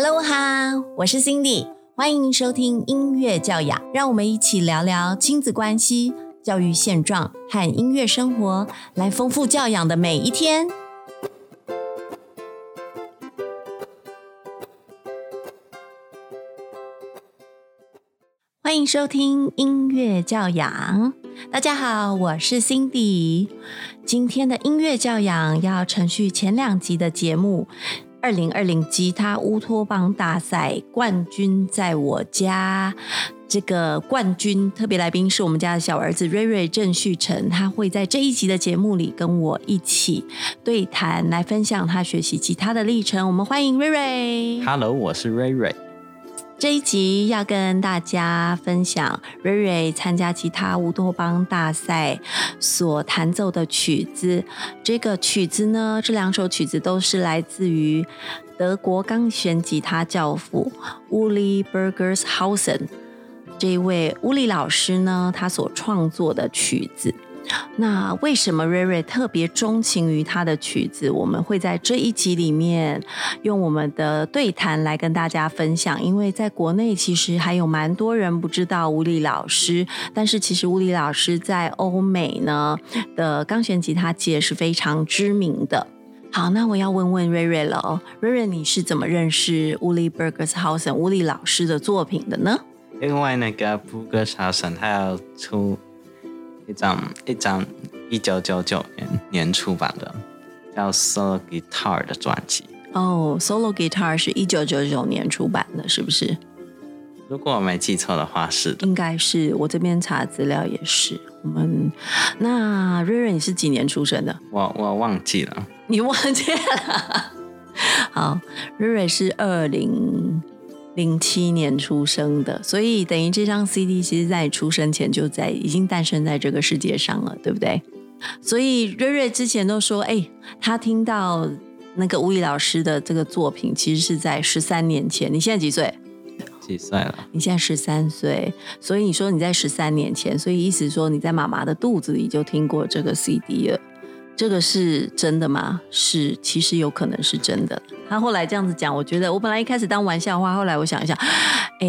Hello 哈，我是 Cindy，欢迎收听音乐教养，让我们一起聊聊亲子关系、教育现状和音乐生活，来丰富教养的每一天。欢迎收听音乐教养，大家好，我是 Cindy。今天的音乐教养要程序前两集的节目。二零二零吉他乌托邦大赛冠军在我家，这个冠军特别来宾是我们家的小儿子瑞瑞郑旭成，他会在这一集的节目里跟我一起对谈，来分享他学习吉他的历程。我们欢迎瑞瑞。Hello，我是瑞瑞。这一集要跟大家分享瑞瑞参加吉他乌托邦大赛所弹奏的曲子。这个曲子呢，这两首曲子都是来自于德国钢弦吉他教父乌里· e 格斯豪森这一位乌里老师呢，他所创作的曲子。那为什么瑞瑞特别钟情于他的曲子？我们会在这一集里面用我们的对谈来跟大家分享。因为在国内其实还有蛮多人不知道吴丽老师，但是其实吴丽老师在欧美呢的钢弦吉他界是非常知名的。好，那我要问问瑞瑞了哦，瑞瑞你是怎么认识乌利·伯格斯豪森乌利老师的作品的呢？因为那个布格斯豪森他要出。一张一张一九九九年年出版的叫《Solo Guitar》的专辑哦，《Solo Guitar》是一九九九年出版的，是不是？如果我没记错的话，是应该是。我这边查资料也是。我们那瑞瑞，你是几年出生的？我我忘记了。你忘记了？好，瑞瑞是二零。零七年出生的，所以等于这张 CD 其实在你出生前就在已经诞生在这个世界上了，对不对？所以瑞瑞之前都说，哎，他听到那个吴宇老师的这个作品，其实是在十三年前。你现在几岁？几岁了？你现在十三岁，所以你说你在十三年前，所以意思说你在妈妈的肚子里就听过这个 CD 了。这个是真的吗？是，其实有可能是真的。他后来这样子讲，我觉得我本来一开始当玩笑话，后来我想一想，哎，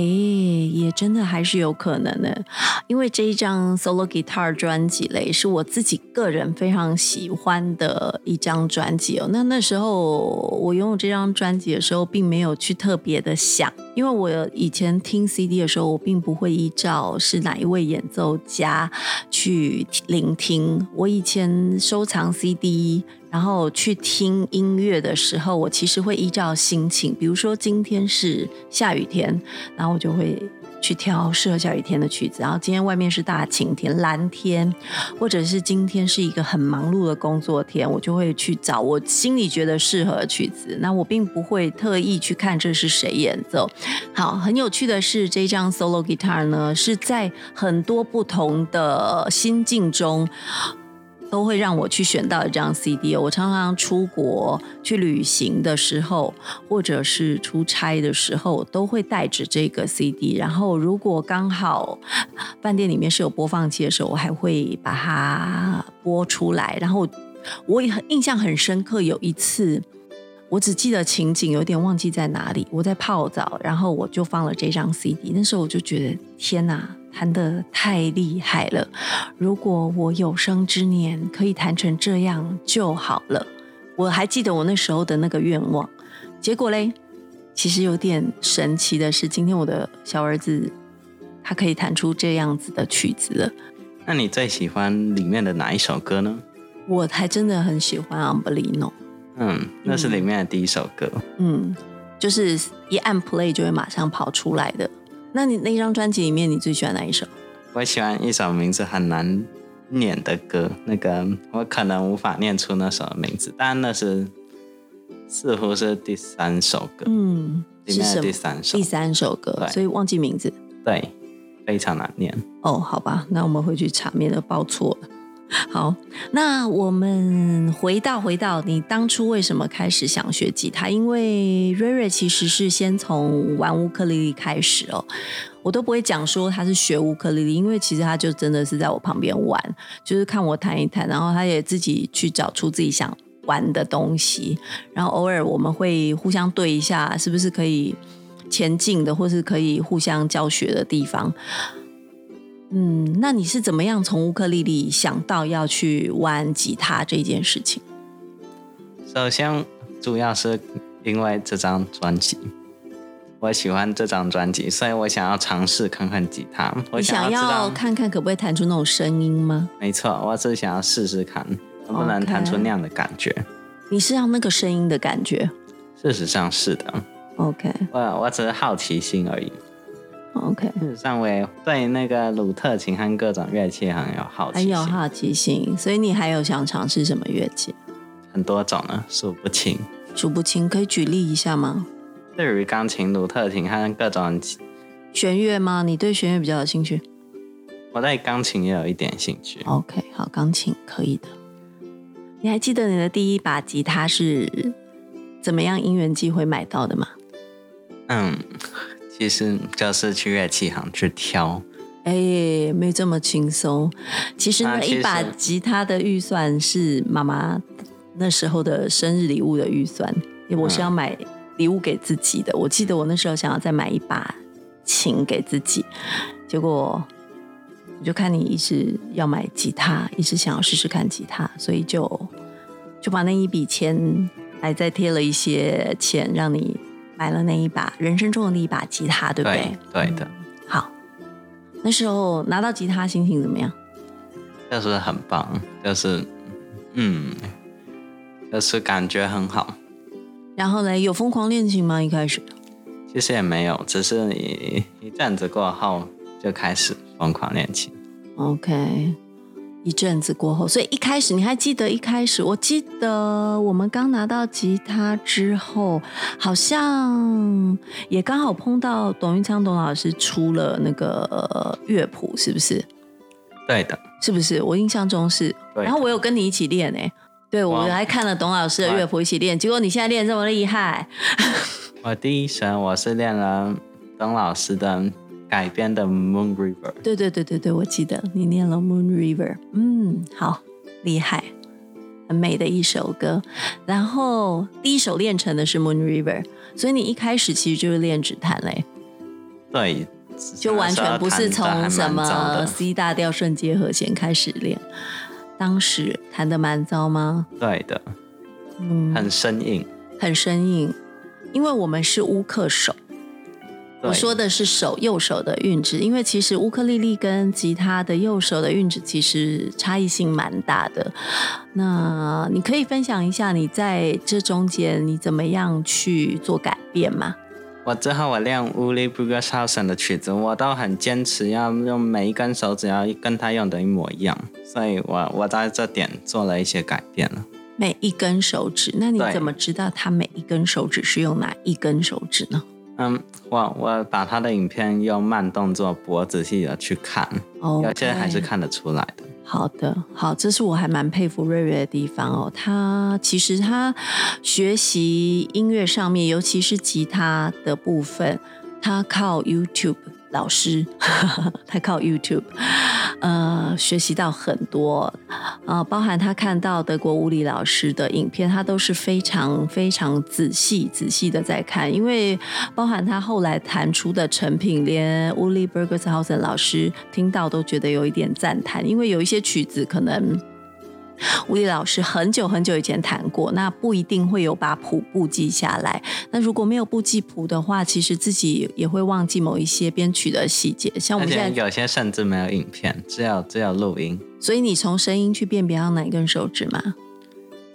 真的还是有可能的。因为这一张 solo guitar 专辑嘞，是我自己个人非常喜欢的一张专辑哦。那那时候我拥有这张专辑的时候，并没有去特别的想，因为我以前听 CD 的时候，我并不会依照是哪一位演奏家去聆听。我以前收藏 CD。然后去听音乐的时候，我其实会依照心情，比如说今天是下雨天，然后我就会去挑适合下雨天的曲子。然后今天外面是大晴天、蓝天，或者是今天是一个很忙碌的工作天，我就会去找我心里觉得适合的曲子。那我并不会特意去看这是谁演奏。好，很有趣的是，这张 solo guitar 呢，是在很多不同的心境中。都会让我去选到一张 CD。我常常出国去旅行的时候，或者是出差的时候，都会带着这个 CD。然后，如果刚好饭店里面是有播放器的时候，我还会把它播出来。然后，我也很印象很深刻，有一次，我只记得情景，有点忘记在哪里。我在泡澡，然后我就放了这张 CD。那时候我就觉得，天哪！弹得太厉害了！如果我有生之年可以弹成这样就好了。我还记得我那时候的那个愿望。结果嘞，其实有点神奇的是，今天我的小儿子他可以弹出这样子的曲子了。那你最喜欢里面的哪一首歌呢？我还真的很喜欢《a m b l i n o 嗯，那是里面的第一首歌。嗯，就是一按 play 就会马上跑出来的。那你那张专辑里面，你最喜欢哪一首？我喜欢一首名字很难念的歌，那个我可能无法念出那首名字，但那是似乎是第三首歌。嗯，是什么？第三首，第三首歌，所以忘记名字。对，非常难念。哦，好吧，那我们回去查，免得报错了。好，那我们回到回到你当初为什么开始想学吉他？因为瑞瑞其实是先从玩乌克丽丽开始哦，我都不会讲说他是学乌克丽丽，因为其实他就真的是在我旁边玩，就是看我弹一弹，然后他也自己去找出自己想玩的东西，然后偶尔我们会互相对一下，是不是可以前进的，或是可以互相教学的地方。嗯，那你是怎么样从乌克丽丽想到要去玩吉他这件事情？首先，主要是因为这张专辑，我喜欢这张专辑，所以我想要尝试看看吉他。我想要看看可不可以弹出那种声音吗？没错，我是想要试试看能不能弹出那样的感觉。你是要那个声音的感觉？事实上是的。OK，我我只是好奇心而已。OK，上我也对那个鲁特琴和各种乐器很有好奇，很有好奇心。所以你还有想尝试什么乐器？很多种呢，数不清。数不清，可以举例一下吗？对于钢琴、鲁特琴和各种弦乐吗？你对弦乐比较有兴趣？我对钢琴也有一点兴趣。OK，好，钢琴可以的。你还记得你的第一把吉他是怎么样因缘机会买到的吗？嗯，其实就是去乐器行去挑。哎，没这么轻松。其实那一把吉他的预算是妈妈那时候的生日礼物的预算，因为我是要买礼物给自己的。我记得我那时候想要再买一把琴给自己，结果我就看你一直要买吉他，一直想要试试看吉他，所以就就把那一笔钱还再贴了一些钱，让你买了那一把人生中的那一把吉他，对不对？对的。好。那时候拿到吉他，心情怎么样？就是很棒，就是，嗯，就是感觉很好。然后呢，有疯狂练琴吗？一开始？其实也没有，只是一一阵子过后就开始疯狂练琴。OK。一阵子过后，所以一开始你还记得一开始？我记得我们刚拿到吉他之后，好像也刚好碰到董玉昌董老师出了那个乐谱，是不是？对的，是不是？我印象中是。然后我有跟你一起练诶，对我还看了董老师的乐谱一起练，结果你现在练这么厉害。我第一声我是练了董老师的。改编的《Moon River》，对对对对对，我记得你念了《Moon River》，嗯，好厉害，很美的一首歌。然后第一首练成的是《Moon River》，所以你一开始其实就是练指弹嘞。对，就完全不是从什么 C 大调瞬间和弦开始练。当时弹的蛮糟吗？对的，嗯，很生硬，很生硬，因为我们是乌克手。我说的是手右手的韵指，因为其实乌克丽丽跟吉他的右手的韵指其实差异性蛮大的。那你可以分享一下你在这中间你怎么样去做改变吗？我之后我练乌利布格肖森的曲子，我都很坚持要用每一根手指要跟他用的一模一样，所以我我在这点做了一些改变了。每一根手指，那你怎么知道他每一根手指是用哪一根手指呢？嗯，我我把他的影片用慢动作播，仔细的去看，有些还是看得出来的。好的，好，这是我还蛮佩服瑞瑞的地方哦。他其实他学习音乐上面，尤其是吉他的部分，他靠 YouTube。老师，他靠 YouTube，呃，学习到很多，呃，包含他看到德国物理老师的影片，他都是非常非常仔细仔细的在看，因为包含他后来弹出的成品，连 Uli Bergershausen 老师听到都觉得有一点赞叹，因为有一些曲子可能。吴丽老师很久很久以前谈过，那不一定会有把谱布记下来。那如果没有布记谱的话，其实自己也会忘记某一些编曲的细节。像我们现在有些甚至没有影片，只有只有录音。所以你从声音去辨别到哪根手指吗？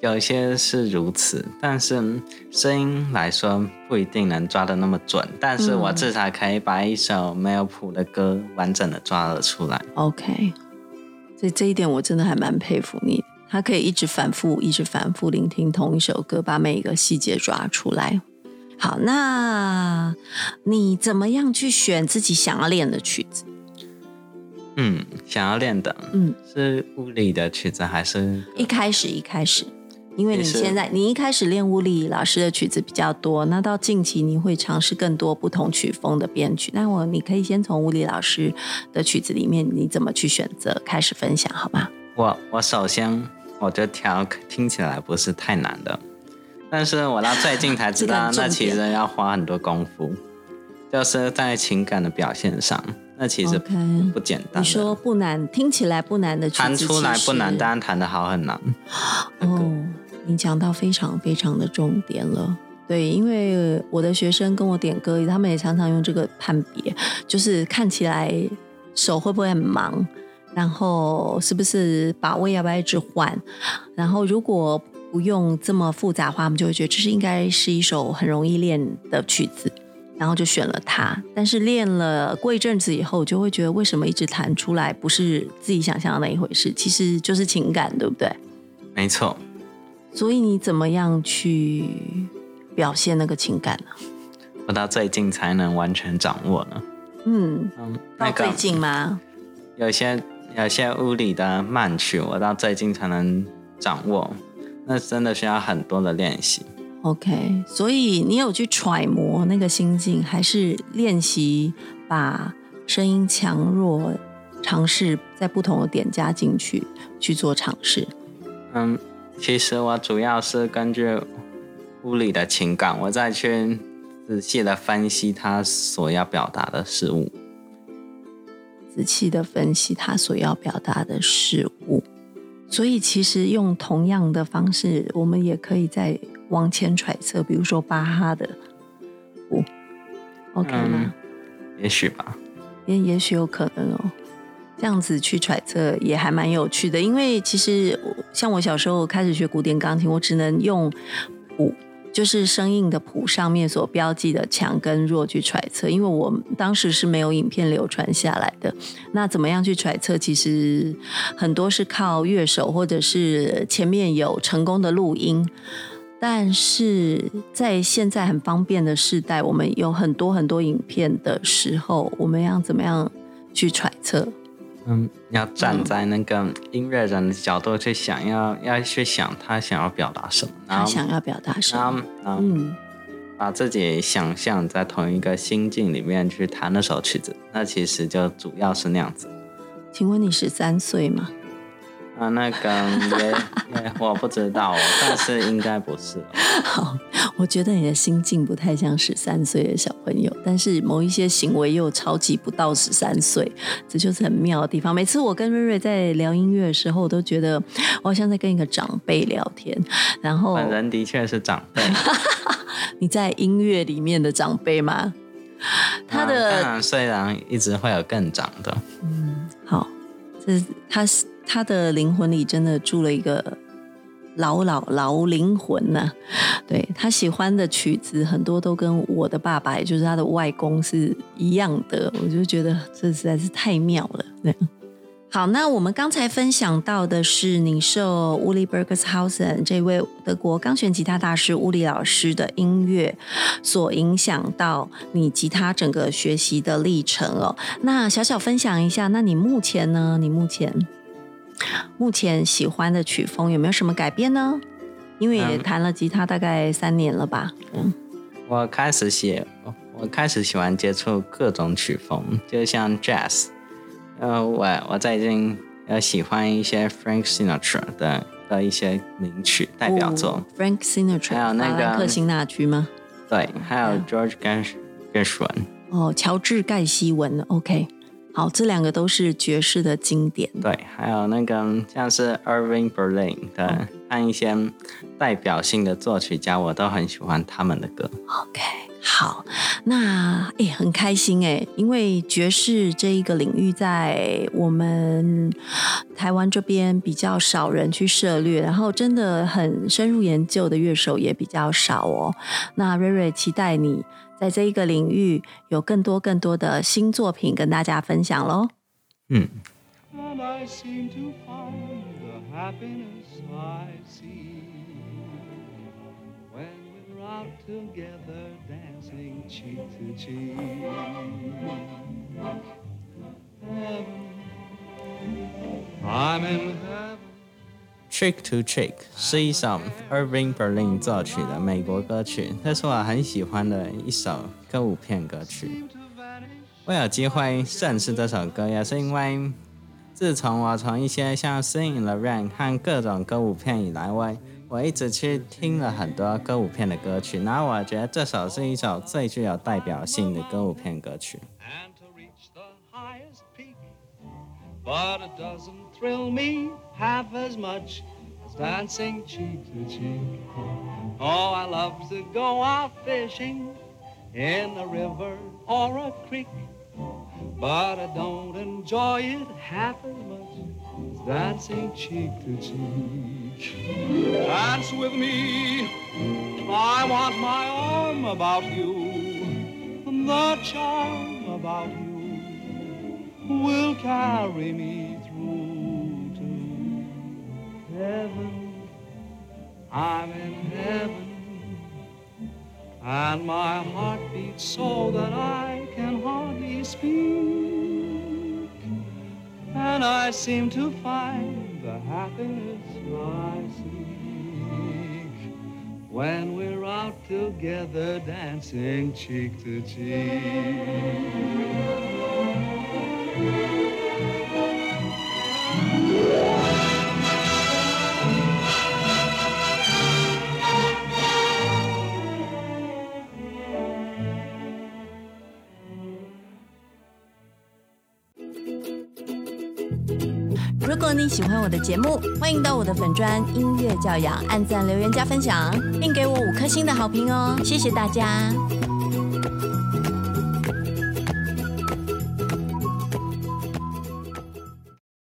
有一些是如此，但是声音来说不一定能抓的那么准。但是我至少可以把一首没有谱的歌完整的抓了出来。OK，所以这一点我真的还蛮佩服你。他可以一直反复、一直反复聆听同一首歌，把每一个细节抓出来。好，那你怎么样去选自己想要练的曲子？嗯，想要练的，嗯，是物理的曲子还是？一开始，一开始，因为你现在你一开始练物理老师的曲子比较多，那到近期你会尝试更多不同曲风的编曲。那我你可以先从物理老师的曲子里面，你怎么去选择开始分享，好吗？我我首先。我觉得调听起来不是太难的，但是我到最近才知道，那其实要花很多功夫，就是在情感的表现上，那其实不简单。你说不难，听起来不难的弹出来不难，但弹的好很难。哦，你讲到非常非常的重点了。对，因为我的学生跟我点歌，他们也常常用这个判别，就是看起来手会不会很忙，然后是不是把位要不要一直换，然后如果不用这么复杂化，我们就会觉得这是应该是一首很容易练的曲子，然后就选了它。但是练了过一阵子以后，就会觉得为什么一直弹出来不是自己想象的那一回事？其实就是情感，对不对？没错。所以你怎么样去？表现那个情感呢？我到最近才能完全掌握呢。嗯嗯，到最近吗？有些有些物理的慢曲，我到最近才能掌握，那真的需要很多的练习。OK，所以你有去揣摩那个心境，还是练习把声音强弱尝试在不同的点加进去去做尝试？嗯，其实我主要是根据。物理的情感，我再去仔细的分析他所要表达的事物。仔细的分析他所要表达的事物，所以其实用同样的方式，我们也可以再往前揣测，比如说巴哈的五，OK 吗？也许吧，也也许有可能哦。这样子去揣测也还蛮有趣的，因为其实像我小时候开始学古典钢琴，我只能用五。就是声音的谱上面所标记的强跟弱去揣测，因为我当时是没有影片流传下来的。那怎么样去揣测？其实很多是靠乐手，或者是前面有成功的录音。但是在现在很方便的时代，我们有很多很多影片的时候，我们要怎么样去揣测？嗯，要站在那个音乐人的角度去想，要要去想他想要表达什么，他想要表达什么，嗯，把自己想象在同一个心境里面去弹那首曲子，那其实就主要是那样子。请问你十三岁吗？啊，那个我不知道，但是应该不是。好，我觉得你的心境不太像十三岁的小朋友，但是某一些行为又超级不到十三岁，这就是很妙的地方。每次我跟瑞瑞在聊音乐的时候，我都觉得我好像在跟一个长辈聊天。然后 本人的确是长辈，你在音乐里面的长辈吗？他的当然，虽然一直会有更长的。嗯，好，这是他是。他的灵魂里真的住了一个老老老灵魂呢，对他喜欢的曲子很多都跟我的爸爸，也就是他的外公是一样的，我就觉得这实在是太妙了。对，好，那我们刚才分享到的是你受乌里 Bergershausen 这位德国钢弦吉他大师乌里老师的音乐所影响到你吉他整个学习的历程哦。那小小分享一下，那你目前呢？你目前？目前喜欢的曲风有没有什么改变呢？因为也弹了吉他大概三年了吧。嗯，我开始写，我开始喜欢接触各种曲风，就像 jazz。呃，我我最近呃喜欢一些 Frank Sinatra 的的一些名曲代表作。Frank Sinatra，还有那个克辛纳居吗？对，还有 George Gershwin。哦，乔治盖希文。OK。好，这两个都是爵士的经典。对，还有那个像是 Irving Berlin 的，和一些代表性的作曲家，我都很喜欢他们的歌。OK，好，那诶很开心诶，因为爵士这一个领域在我们台湾这边比较少人去涉猎，然后真的很深入研究的乐手也比较少哦。那瑞瑞期待你。在这一个领域，有更多更多的新作品跟大家分享喽。嗯。Trick to Trick 是一首 Irving Berlin 作曲的美国歌曲，这是我很喜欢的一首歌舞片歌曲。我有机会认识这首歌，也是因为自从我从一些像《Sing in the Rain》和各种歌舞片以来，我我一直去听了很多歌舞片的歌曲，然后我觉得这首是一首最具有代表性的歌舞片歌曲。But it doesn't thrill me half as much as dancing cheek to cheek. Oh, I love to go out fishing in a river or a creek. But I don't enjoy it half as much as dancing cheek to cheek. Dance with me. I want my arm about you. The charm about you carry me through to heaven. I'm in heaven, and my heart beats so that I can hardly speak. And I seem to find the happiness I seek when we're out together dancing cheek to cheek. 如果喜欢我的节目，欢迎到我的粉专音乐教养按赞、留言、加分享，并给我五颗星的好评哦！谢谢大家。